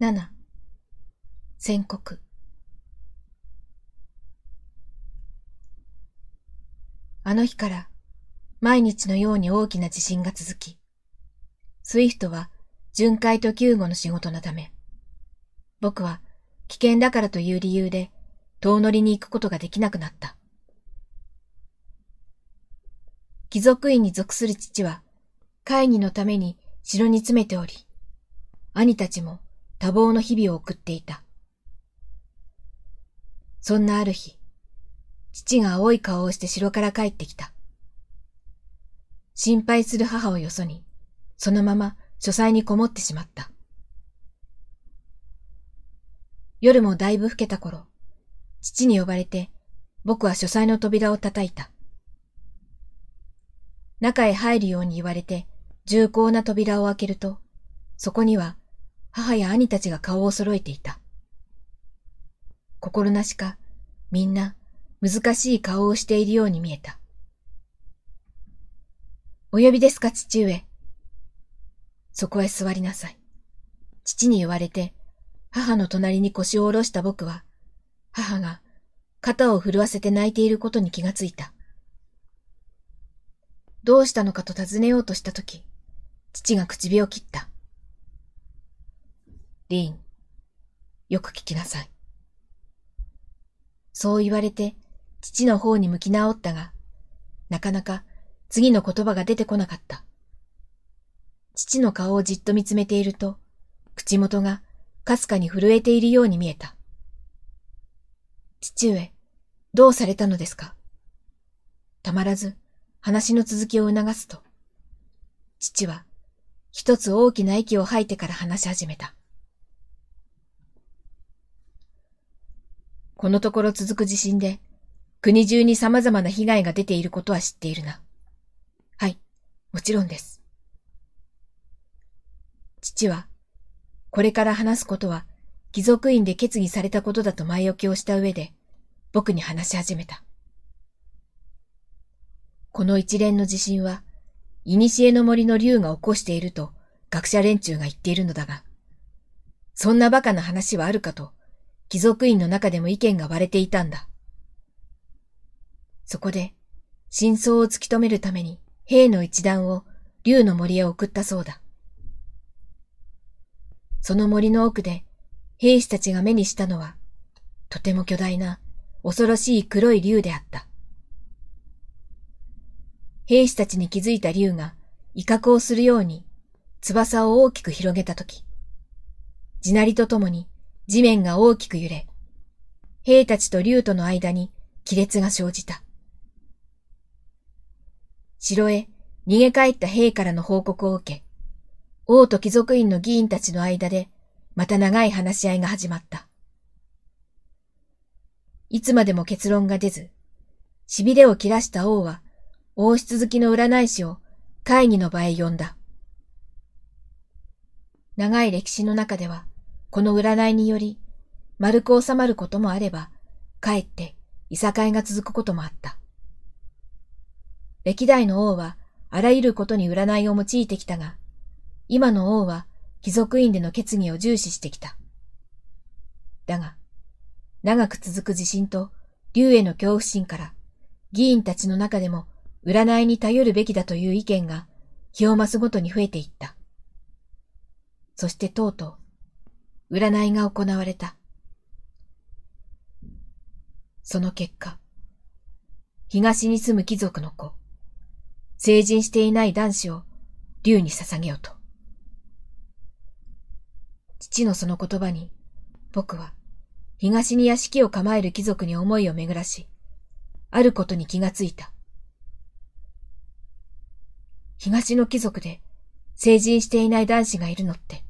7宣告あの日から毎日のように大きな地震が続き、スイフトは巡回と救護の仕事のため、僕は危険だからという理由で遠乗りに行くことができなくなった。貴族院に属する父は会議のために城に詰めており、兄たちも多忙の日々を送っていた。そんなある日、父が青い顔をして城から帰ってきた。心配する母をよそに、そのまま書斎にこもってしまった。夜もだいぶ更けた頃、父に呼ばれて、僕は書斎の扉を叩いた。中へ入るように言われて、重厚な扉を開けると、そこには母や兄たちが顔を揃えていた。心なしか、みんな難しい顔をしているように見えた。お呼びですか、父上。そこへ座りなさい。父に言われて、母の隣に腰を下ろした僕は、母が肩を震わせて泣いていることに気がついた。どうしたのかと尋ねようとしたとき、父が唇を切った。リーン、よく聞きなさい。そう言われて、父の方に向き直ったが、なかなか次の言葉が出てこなかった。父の顔をじっと見つめていると、口元がかすかに震えているように見えた。父上、どうされたのですか？たまらず話の続きを促すと、父は一つ大きな息を吐いてから話し始めた。このところ続く地震で国中に様々な被害が出ていることは知っているな。はい、もちろんです。父は、これから話すことは、貴族院で決議されたことだと前置きをした上で、僕に話し始めた。この一連の地震は、古の森の竜が起こしていると学者連中が言っているのだが、そんな馬鹿な話はあるかと、貴族院の中でも意見が割れていたんだ。そこで、真相を突き止めるために兵の一団を竜の森へ送ったそうだ。その森の奥で兵士たちが目にしたのは、とても巨大な恐ろしい黒い竜であった。兵士たちに気づいた竜が威嚇をするように翼を大きく広げたとき、地鳴りとともに地面が大きく揺れ、兵たちと竜との間に亀裂が生じた。城へ逃げ帰った兵からの報告を受け、王と貴族院の議員たちの間でまた長い話し合いが始まった。いつまでも結論が出ず、痺れを切らした王は王室好きの占い師を会議の場へ呼んだ。長い歴史の中では、この占いにより、丸く収まることもあれば、かえっていさかいが続くこともあった。歴代の王はあらゆることに占いを用いてきたが、今の王は貴族院での決議を重視してきた。だが、長く続く地震と竜への恐怖心から議員たちの中でも占いに頼るべきだという意見が日を増すごとに増えていった。そしてとうとう、占いが行われた。その結果、東に住む貴族の子、成人していない男子を竜に捧げようと。父のその言葉に、僕は東に屋敷を構える貴族に思いを巡らし、あることに気がついた。東の貴族で成人していない男子がいるのって。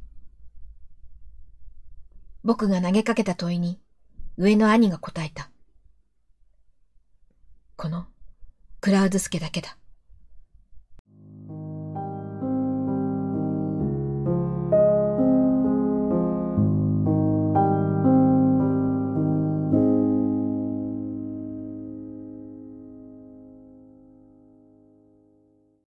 僕が投げかけた問いに上の兄が答えた。このクラウズスケだけだ。